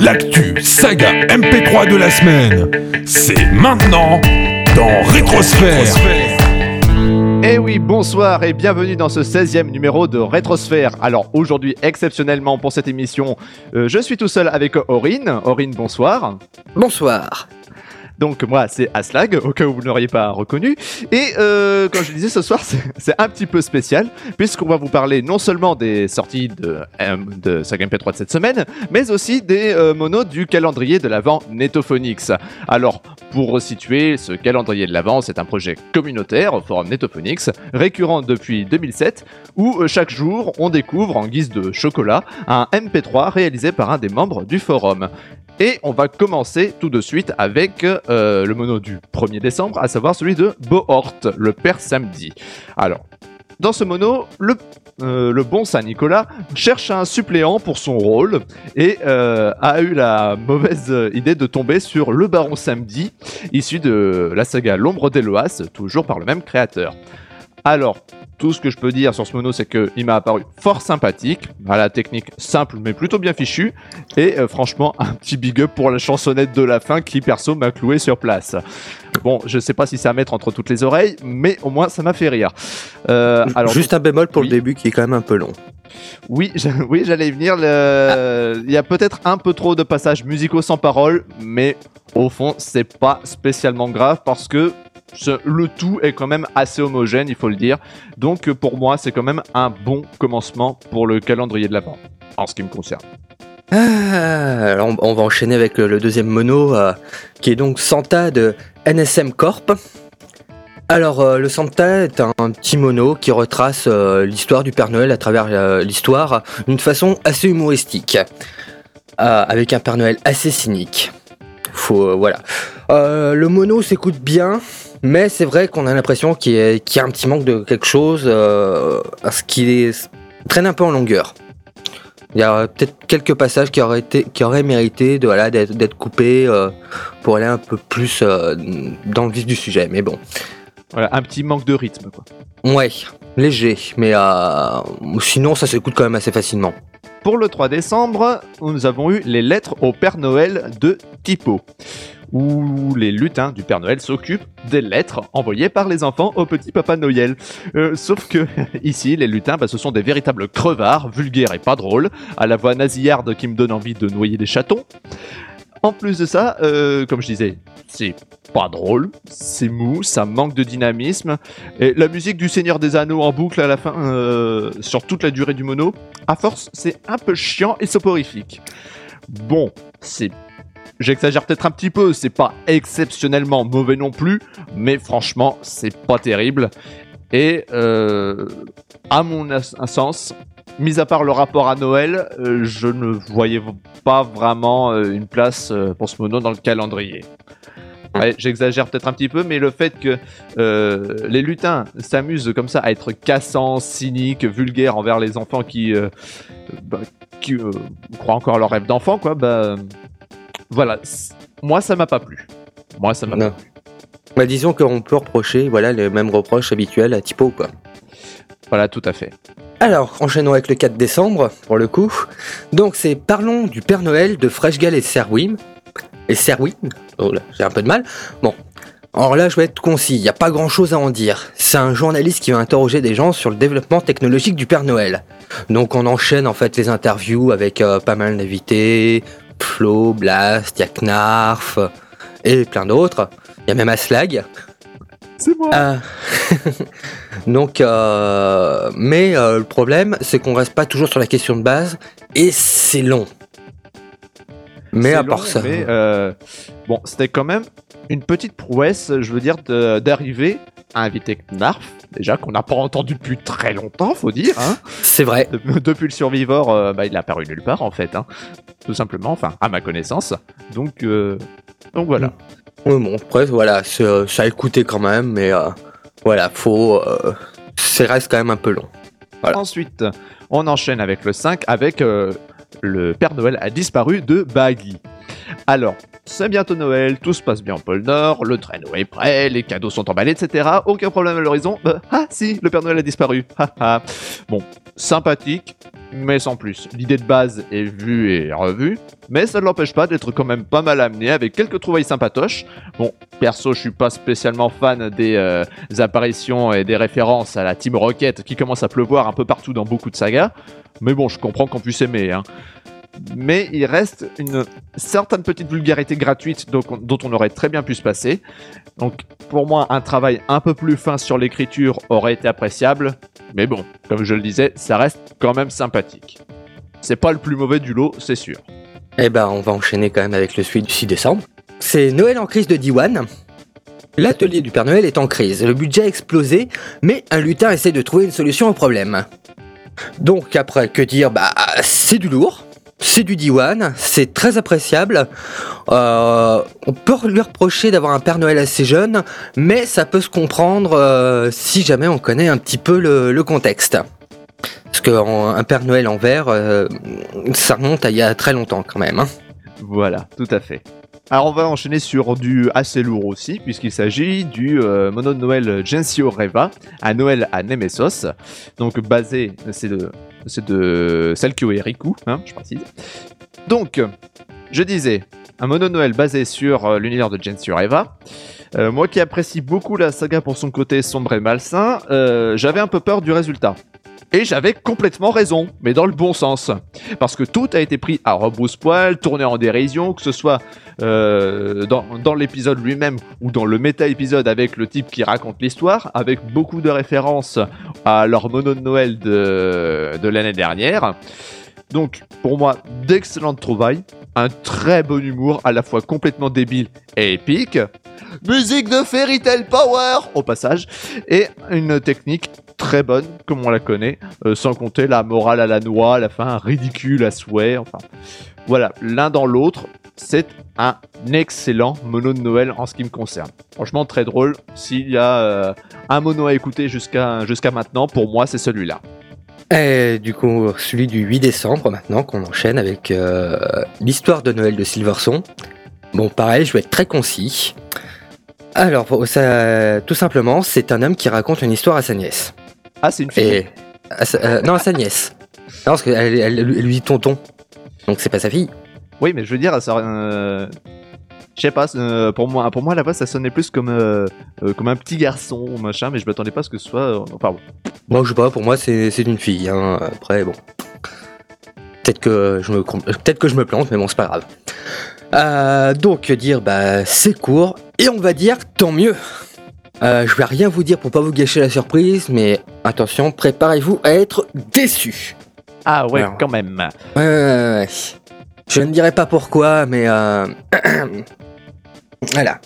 L'actu saga MP3 de la semaine, c'est maintenant dans Rétrosphère. Eh oui, bonsoir et bienvenue dans ce 16e numéro de Rétrosphère. Alors aujourd'hui, exceptionnellement pour cette émission, euh, je suis tout seul avec Aurine. Aurine, bonsoir. Bonsoir. Donc moi, c'est Aslag, au cas où vous ne l'auriez pas reconnu. Et euh, comme je disais, ce soir, c'est- un petit peu spécial, puisqu'on va vous parler non seulement des sorties de, euh, de Saga MP3 de cette semaine, mais aussi des euh, monos du calendrier de l'Avent Netophonix. Alors, pour resituer, ce calendrier de l'Avent, c'est un projet communautaire au forum Netophonix, récurrent depuis 2007, où euh, chaque jour, on découvre en guise de chocolat un MP3 réalisé par un des membres du forum. Et on va commencer tout de suite avec euh, le mono du 1er décembre, à savoir celui de Bohort, le père samedi. Alors, dans ce mono, le, euh, bon Saint-Nicolas cherche un suppléant pour son rôle et euh, a eu la mauvaise idée de tomber sur le baron samedi, issu de la saga L'ombre d'Eloas, toujours par le même créateur. Alors, tout ce que je peux dire sur ce mono, c'est qu'il m'a apparu fort sympathique, à la technique simple mais plutôt bien fichue, et euh, franchement, un petit big up pour la chansonnette de la fin qui, perso, m'a cloué sur place. Bon, je sais pas si c'est à mettre entre toutes les oreilles, mais au moins ça m'a fait rire. Euh, alors, Juste un bémol pour oui. le début qui est quand même un peu long. oui, oui j'allais y venir. le- Il y a peut-être un peu trop de passages musicaux sans parole, mais au fond, c'est pas spécialement grave parce que le tout est quand même assez homogène, il faut le dire. Donc, euh, pour moi, c'est quand même un bon commencement pour le calendrier de l'avant, en ce qui me concerne. Ah, on, va enchaîner avec le, le deuxième mono, euh, qui est donc Santa de NSM Corp. Alors, euh, le Santa est un, petit mono qui retrace euh, l'histoire du Père Noël à travers euh, l'histoire d'une façon assez humoristique, euh, avec un Père Noël assez cynique. Euh. Euh, le mono s'écoute bien, mais c'est vrai qu'on a l'impression qu'il y, a- qu'il y a un petit manque de quelque chose, euh, ce qui traîne un peu en longueur. Il y a peut-être quelques passages qui auraient, été, qui auraient mérité de, voilà, d'être, d'être coupés euh, pour aller un peu plus euh, dans le vif du sujet. Mais bon, Voilà, un petit manque de rythme, quoi. ouais, léger. Mais euh, sinon, ça s'écoute quand même assez facilement. Pour le 3 décembre, nous avons eu les lettres au Père Noël de Tipo, où les lutins du Père Noël s'occupent des lettres envoyées par les enfants au petit Papa Noël. Euh, sauf que ici, les lutins, bah, ce sont des véritables crevards, vulgaires et pas drôles, à la voix nasillarde qui me donne envie de noyer des chatons. En plus de ça, euh, comme je disais, c'est pas drôle, c'est mou, ça manque de dynamisme. Et la musique du Seigneur des Anneaux en boucle à la fin, euh, sur toute la durée du mono, à force, c'est un peu chiant et soporifique. Bon, c'est. J'exagère peut-être un petit peu, c'est pas exceptionnellement mauvais non plus, mais franchement, c'est pas terrible. Et euh, à mon sens, mis à part le rapport à Noël, euh, je ne voyais pas vraiment euh, une place pour ce mono dans le calendrier. Ouais, J'exagère peut-être un petit peu, mais le fait que euh, les lutins s'amusent comme ça à être cassants, cyniques, vulgaires envers les enfants qui, euh, bah, qui euh, croient encore leur rêve d'enfant, quoi, bah voilà. Moi, ça m'a pas plu. Moi, ça m'a pas plu. Bah, disons qu'on peut reprocher voilà, les mêmes reproches habituels à Typo. Quoi. Voilà, tout à fait. Alors, enchaînons avec le 4 décembre, pour le coup. Donc, c'est Parlons du Père Noël de Freshgal et Serwin. Et Serwin Oh là, j'ai un peu de mal. Bon. Alors là, je vais être concis, il n'y a pas grand chose à en dire. C'est un journaliste qui va interroger des gens sur le développement technologique du Père Noël. Donc, on enchaîne en fait les interviews avec euh, pas mal d'invités Flo, Blast, il y a Knarf euh, et plein d'autres. Il y a même Aslag. C'est moi. Ah. Donc, euh, mais euh, le problème, c'est qu'on reste pas toujours sur la question de base et c'est long. Mais à long, part ça, mais, euh, bon, c'était quand même une petite prouesse, je veux dire, d'arriver à inviter Knarf, déjà qu'on n'a pas entendu depuis très longtemps, faut dire. Hein. c'est vrai. De- Depuis le Survivor, euh, bah, il a apparu nulle part en fait, hein. tout simplement, enfin à ma connaissance. Donc, euh, donc voilà. Oui, bon, après, voilà, ça a écouté quand même, mais euh, voilà, faut. Ça reste quand même un peu long. Voilà. Ensuite, on enchaîne avec le 5 avec euh, le Père Noël a disparu de Baggy. Alors, c'est bientôt Noël, tout se passe bien au pôle Nord, le traîneau est prêt, les cadeaux sont emballés, etc. Aucun problème à l'horizon. Bah, ah si, le Père Noël a disparu. Bon, sympathique, mais sans plus. L'idée de base est vue et revue, mais ça ne l'empêche pas d'être quand même pas mal amené avec quelques trouvailles sympatoches. Bon, perso, je suis pas spécialement fan des euh, apparitions et des références à la Team Rocket qui commence à pleuvoir un peu partout dans beaucoup de sagas, mais bon, je comprends qu'on puisse aimer. Hein mais il reste une certaine petite vulgarité gratuite dont on aurait très bien pu se passer. Donc pour moi, un travail un peu plus fin sur l'écriture aurait été appréciable, mais bon, comme je le disais, ça reste quand même sympathique. C'est pas le plus mauvais du lot, c'est sûr. Eh ben, on va enchaîner quand même avec le suite du 6 décembre. C'est Noël en crise de Diwan. L'atelier du Père Noël est en crise, le budget a explosé, mais un lutin essaie de trouver une solution au problème. Donc après, que dire? Bah, c'est du lourd. C'est du diwan, c'est très appréciable. Euh, on peut lui reprocher d'avoir un Père Noël assez jeune, mais ça peut se comprendre euh, si jamais on connaît un petit peu le, contexte. Parce qu'un Père Noël en verre, euh, ça remonte à il y a très longtemps quand même. Hein. Voilà, tout à fait. Alors on va enchaîner sur du assez lourd aussi, puisqu'il s'agit du mono de Noël Gensio Reva, à Noël à Nemesos. Donc basé, c'est de c'est de Salkyo et Riku, hein, je précise. Donc, je disais, un mono Noël basé sur euh, l'univers de Gen Eva. Euh, moi qui apprécie beaucoup la saga pour son côté sombre et malsain, euh, j'avais un peu peur du résultat. Et j'avais complètement raison, mais dans le bon sens. Parce que tout a été pris à rebrousse-poil, tourné en dérision, que ce soit euh, dans, l'épisode lui-même ou dans le méta-épisode avec le type qui raconte l'histoire, avec beaucoup de références à leur mono de Noël de, de l'année dernière. Donc, pour moi, d'excellentes trouvailles, un très bon humour, à la fois complètement débile et épique, musique de Fairy Tail Power au passage, et une technique très bonne, comme on la connaît, euh, sans compter la morale à la noix, la fin ridicule à souhait. Voilà, l'un dans l'autre, c'est un excellent mono de Noël en ce qui me concerne. Franchement, très drôle. S'il y a euh, un mono à écouter jusqu'à maintenant, pour moi, c'est celui-là. Et du coup, celui du 8 décembre maintenant, qu'on enchaîne avec euh, l'histoire de Noël de Silverson. Bon, pareil, je vais être très concis. Alors, ça, tout simplement, c'est un homme qui raconte une histoire à sa nièce. Ah, c'est une fille euh, Non, à sa nièce. Non, parce qu'elle elle, lui dit tonton. Donc c'est pas sa fille. Oui, mais je veux dire, ça, euh, je sais pas, euh, pour moi, pour moi la voix ça sonnait plus comme, euh, euh, comme un petit garçon ou machin, mais je m'attendais pas à ce que ce soit. enfin bon. Moi je sais pas, pour moi c'est une fille. Hein. Après bon, peut-être que je me peut-être que je me plante, mais bon c'est pas grave. donc dire bah c'est court et on va dire tant mieux. je vais rien vous dire pour pas vous gâcher la surprise, mais attention, préparez-vous à être déçus. Ah ouais, quand même. Ouais, ouais, ouais. Je ne dirai pas pourquoi, mais Voilà.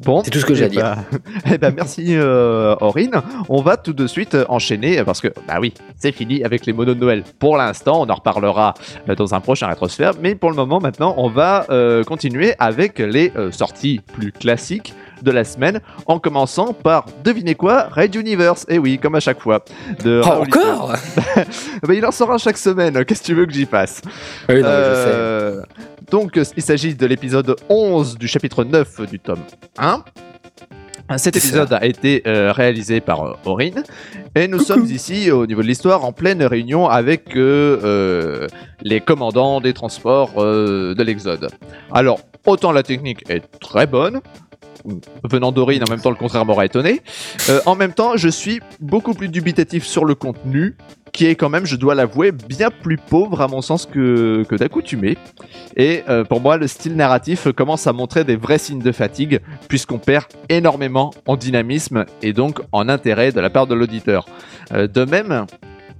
Bon, c'est tout ce que j'ai à eh dire. Ben, eh ben merci euh, Aurine. On va tout de suite enchaîner parce que bah oui, c'est fini avec les monos de Noël. Pour l'instant, on en reparlera euh, dans un prochain rétrosphère, mais pour le moment maintenant, on va euh, continuer avec les euh, sorties plus classiques de la semaine, en commençant par, devinez quoi, Red Universe. Et eh oui, comme à chaque fois. De oh, encore? Bah, Il en sort un chaque semaine, qu'est-ce que tu veux que j'y fasse? Oui, non, je sais. Donc, il s'agit de l'épisode 11 du chapitre 9 du tome 1. Cet épisode a été euh, réalisé par euh, Aurine et nous sommes ici au niveau de l'histoire en pleine réunion avec euh, les commandants des transports de l'Exode. Alors, autant la technique est très bonne, venant d'Aurine, en même temps le contraire m'aurait étonné. en même temps, je suis beaucoup plus dubitatif sur le contenu qui est quand même, je dois l'avouer, bien plus pauvre à mon sens que, que d'accoutumé. Et euh, pour moi, le style narratif commence à montrer des vrais signes de fatigue, puisqu'on perd énormément en dynamisme et donc en intérêt de la part de l'auditeur. Euh, de même,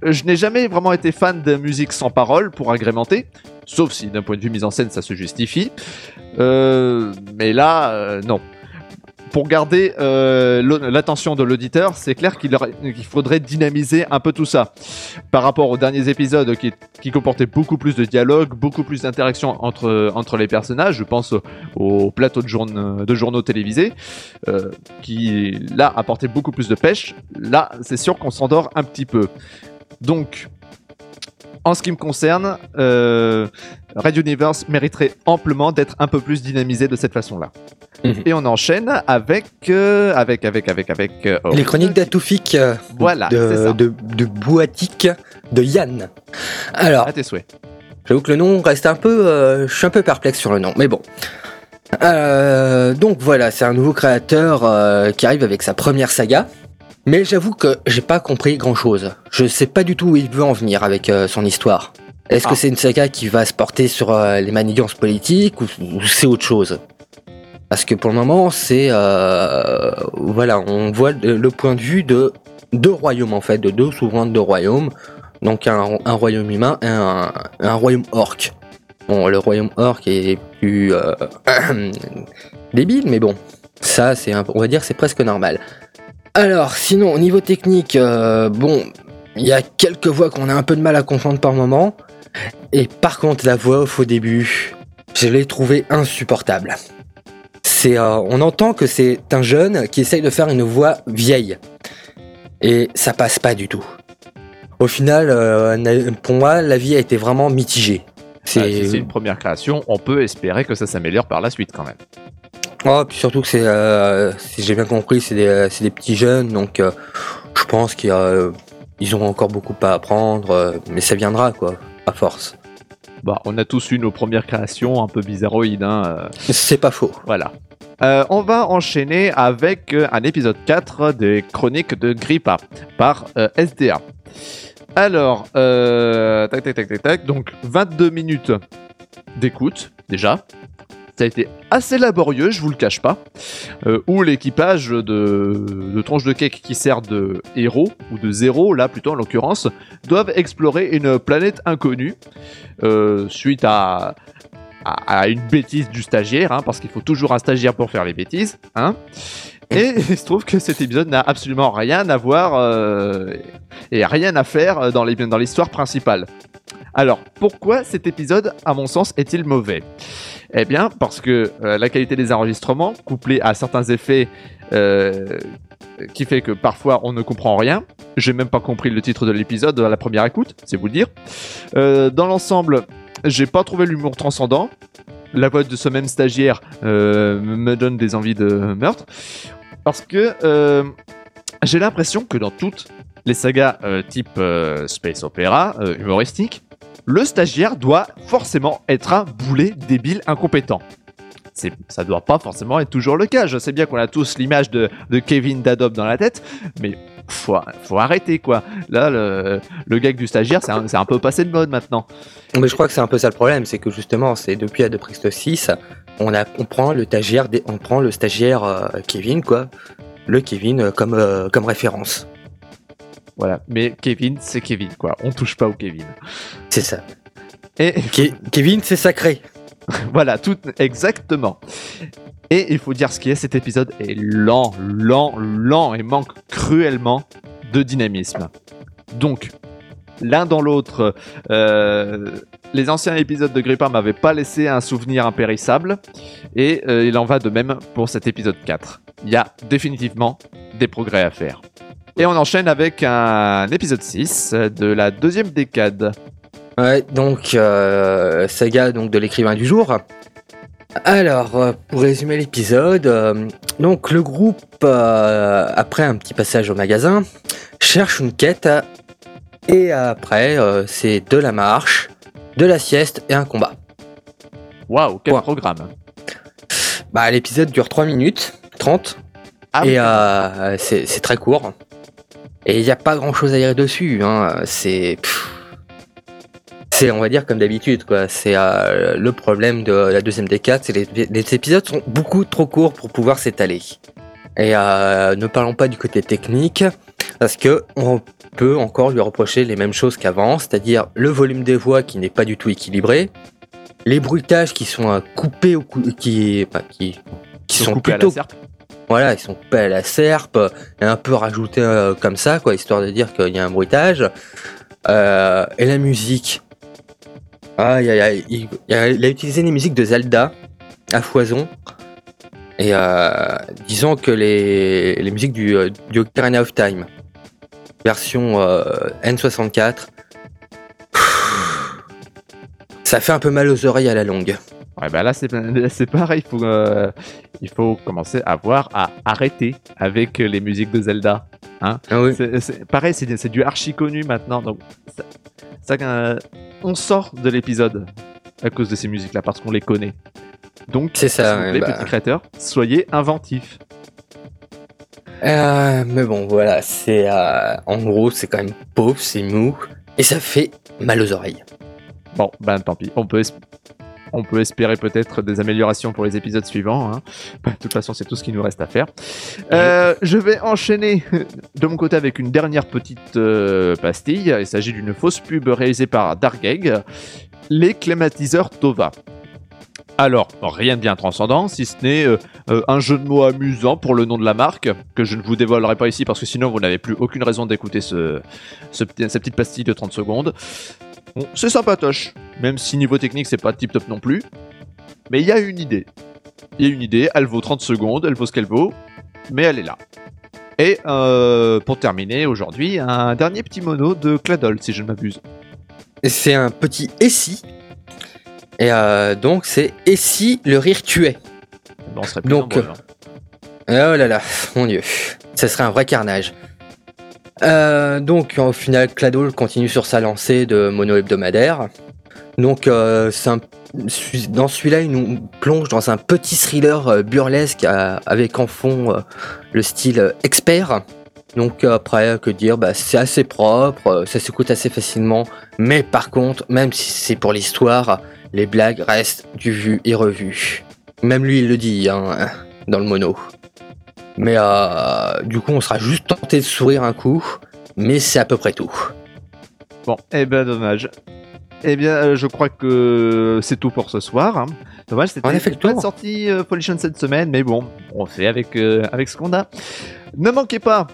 je n'ai jamais vraiment été fan de musique sans parole pour agrémenter, sauf si d'un point de vue mise en scène ça se justifie. Euh, mais là, non pour garder euh, l'attention de l'auditeur, c'est clair qu'il faudrait dynamiser un peu tout ça. Par rapport aux derniers épisodes qui, comportaient beaucoup plus de dialogue, beaucoup plus d'interaction entre, entre les personnages, je pense au, plateau de, de, journaux télévisés, euh, qui là apportaient beaucoup plus de pêche. Là, c'est sûr qu'on s'endort un petit peu. Donc, en ce qui me concerne, euh, Radio Universe mériterait amplement d'être un peu plus dynamisé de cette façon-là. Mhm. Et on enchaîne avec, euh, avec, avec, avec, avec. euh, Les chroniques d'Atoufik euh, Voilà, de, de, de Boatique de Yann. Alors, À tes souhaits. J'avoue que le nom reste un peu. euh, je suis un peu perplexe sur le nom, mais bon. Euh, donc voilà, c'est un nouveau créateur euh, qui arrive avec sa première saga. Mais j'avoue que j'ai pas compris grand chose. Je sais pas du tout où il veut en venir avec euh, son histoire. Est-ce Ah. que c'est une saga qui va se porter sur euh, les manigances politiques ou, ou c'est autre chose? Parce que pour le moment, c'est. euh, voilà, on voit le, point de vue de deux royaumes en fait, de deux souverains de deux royaumes. Donc un, un royaume humain et un, un royaume orc. Bon, le royaume orc est plus euh, débile, mais bon, ça, c'est, un- on va dire, c'est presque normal. Alors, sinon, au niveau technique, euh, bon, il y a quelques voix qu'on a un peu de mal à comprendre par moment. Et par contre, la voix off au début, je l'ai trouvée insupportable. C'est, euh, on entend que c'est un jeune qui essaye de faire une voix vieille. Et ça passe pas du tout. Au final, euh, pour moi, la vie a été vraiment mitigée. C'est, Ah, si c'est une première création, on peut espérer que ça s'améliore par la suite quand même. Oh, puis surtout que c'est, euh, si j'ai bien compris, c'est des, c'est des petits jeunes, donc euh, je pense qu'ils euh, ils auront encore beaucoup à apprendre, euh, mais ça viendra, quoi, à force. Bah, on a tous eu nos premières créations un peu bizarroïdes. Hein, euh, C'est pas faux. Voilà. Euh, on va enchaîner avec euh, un épisode 4 des chroniques de Grippa par euh, SDA. Alors, euh, tac, tac, tac, tac, tac. Donc, 22 minutes d'écoute, déjà. Ça a été assez laborieux, je vous le cache pas. Euh, où l'équipage de, de tronche de cake qui sert de héros, ou de zéro, là plutôt en l'occurrence, doivent explorer une planète inconnue. euh, suite à une bêtise du stagiaire, hein, parce qu'il faut toujours un stagiaire pour faire les bêtises. Hein. Et il se trouve que cet épisode n'a absolument rien à voir euh, et rien à faire dans l'histoire principale. Alors, pourquoi cet épisode, à mon sens, est-il mauvais? Eh bien, parce que euh, la qualité des enregistrements, couplée à certains effets euh, qui fait que parfois on ne comprend rien, j'ai même pas compris le titre de l'épisode à la première écoute, c'est vous le dire. Dans l'ensemble, j'ai pas trouvé l'humour transcendant. La voix de ce même stagiaire euh, me donne des envies de meurtre. Parce que euh, j'ai l'impression que dans toutes les sagas euh, type Space Opera, euh, humoristique, le stagiaire doit forcément être un boulet débile incompétent. Ça doit pas forcément être toujours le cas. Je sais bien qu'on a tous l'image de, de Kevin Dadob dans la tête, mais faut, faut arrêter quoi. Là, le, le gag du stagiaire, c'est un, peu passé de mode maintenant. Mais je crois que c'est un peu ça le problème, c'est que justement, c'est depuis Adeprixte 6, on, a, on prend le stagiaire, on prend le stagiaire euh, Kevin, quoi, le Kevin euh, comme, euh, comme référence. Voilà. Mais Kevin, c'est Kevin quoi. On touche pas au Kevin. C'est ça. Et Ke- Kevin, c'est sacré. Voilà, tout exactement. Et il faut dire ce qui est, cet épisode est lent, lent, lent et manque cruellement de dynamisme. Donc, l'un dans l'autre, euh, les anciens épisodes de Grippa m'avaient pas laissé un souvenir impérissable, et euh, il en va de même pour cet épisode 4. Il y a définitivement des progrès à faire. Et on enchaîne avec un épisode 6 de la deuxième décade. Ouais, donc, euh, saga donc, de l'écrivain du jour. Alors, euh, pour résumer l'épisode, euh, donc le groupe, euh, après un petit passage au magasin, cherche une quête et après, euh, c'est de la marche, de la sieste et un combat. Waouh, quel programme Bah, l'épisode dure 3 minutes 30 Ah et c'est c'est très court. Et il n'y a pas grand chose à dire dessus. Hein. C'est. C'est, on va dire, comme d'habitude, quoi. C'est euh, le problème de la deuxième décade, c'est les, les épisodes sont beaucoup trop courts pour pouvoir s'étaler. Et euh, ne parlons pas du côté technique, parce que on peut encore lui reprocher les mêmes choses qu'avant, c'est-à-dire le volume des voix qui n'est pas du tout équilibré, les bruitages qui sont euh, coupés, au cou- qui, enfin, qui, qui sont coupés à la plutôt serpe. voilà, ils sont coupés à la serpe, et un peu rajoutés euh, comme ça, quoi, histoire de dire qu'il y a un bruitage. Euh, et la musique. Ah, aïe, aïe. Il, a utilisé les musiques de Zelda à foison. Et euh, disons que les, les musiques du, euh, du, of Time, version euh, N64, ça fait un peu mal aux oreilles à la longue. Ouais, bah là, c'est pareil. Il faut, euh, il faut commencer à voir à arrêter avec les musiques de Zelda. Ah oui. C'est- c'est- pareil, c'est du archi connu maintenant. Donc, ça, ça, euh, on sort de l'épisode à cause de ces musiques-là parce qu'on les connaît. Donc, C'est ça, ouais, bah. petits créateurs, soyez inventifs. Euh, mais bon, voilà, c'est en gros, c'est quand même pauvre, c'est mou, et ça fait mal aux oreilles. Bon, ben tant pis. On peut, on peut espérer peut-être des améliorations pour les épisodes suivants. hein. Bah, de toute façon, c'est tout ce qu'il nous reste à faire. Euh, je vais enchaîner de mon côté avec une dernière petite euh, pastille. Il s'agit d'une fausse pub réalisée par Dargeg, les clématiseurs Tova. Alors, rien de bien transcendant, si ce n'est euh, euh, un jeu de mots amusant pour le nom de la marque, que je ne vous dévoilerai pas ici parce que sinon vous n'avez plus aucune raison d'écouter ce, cette petite pastille de 30 secondes. Bon, c'est sympatoche, même si niveau technique c'est pas tip top non plus. Mais il y a une idée. Il y a une idée, elle vaut 30 secondes, elle vaut ce qu'elle vaut, mais elle est là. Et euh, pour terminer aujourd'hui, un dernier petit mono de Cladol, si je ne m'abuse. C'est un petit et si, et euh, donc c'est et si le rire tuait. Bon, on serait plus Donc, nombreux, hein. Oh là là, mon dieu, ça serait un vrai carnage. Euh, donc au final, Cladol continue sur sa lancée de mono hebdomadaire. Donc euh, dans celui-là, il nous plonge dans un petit thriller euh, burlesque avec en fond le style expert. Donc après, que dire, bah, c'est assez propre, ça s'écoute assez facilement. Mais par contre, même si c'est pour l'histoire, les blagues restent du vu et revu. Même lui, il le dit hein, dans le mono. Mais euh, du coup, on sera juste tenté de sourire un coup, mais c'est à peu près tout. Bon, eh ben dommage. Eh bien, euh, je crois que c'est tout pour ce soir. hein. Dommage, c'était pas de sortie euh, Polition cette semaine, mais bon, on fait avec, euh, avec ce qu'on a. Ne manquez pas,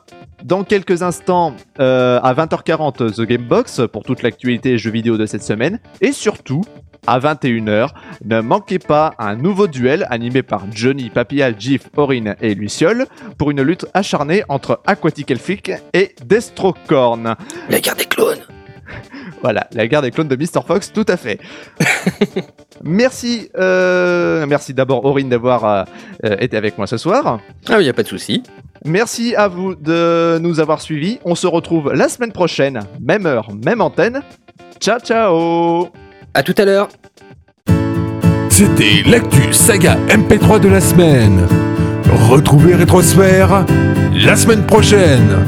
dans quelques instants, euh, à 20h40, The Game Box pour toute l'actualité jeux vidéo de cette semaine. Et surtout, à 21h, ne manquez pas un nouveau duel animé par Johnny, Papillal, Gif, Aurine et Luciole pour une lutte acharnée entre Aquatic Elfic et Destrocorn. La guerre des clones Voilà, la guerre des clones de Mr. Fox, tout à fait. merci, euh, merci d'abord Aurine d'avoir euh, euh, été avec moi ce soir. Ah oui, y a pas de souci. Merci à vous de nous avoir suivis. On se retrouve la semaine prochaine, même heure, même antenne. Ciao, ciao À tout à l'heure C'était l'actu saga MP3 de la semaine. Retrouvez Rétrosphère la semaine prochaine.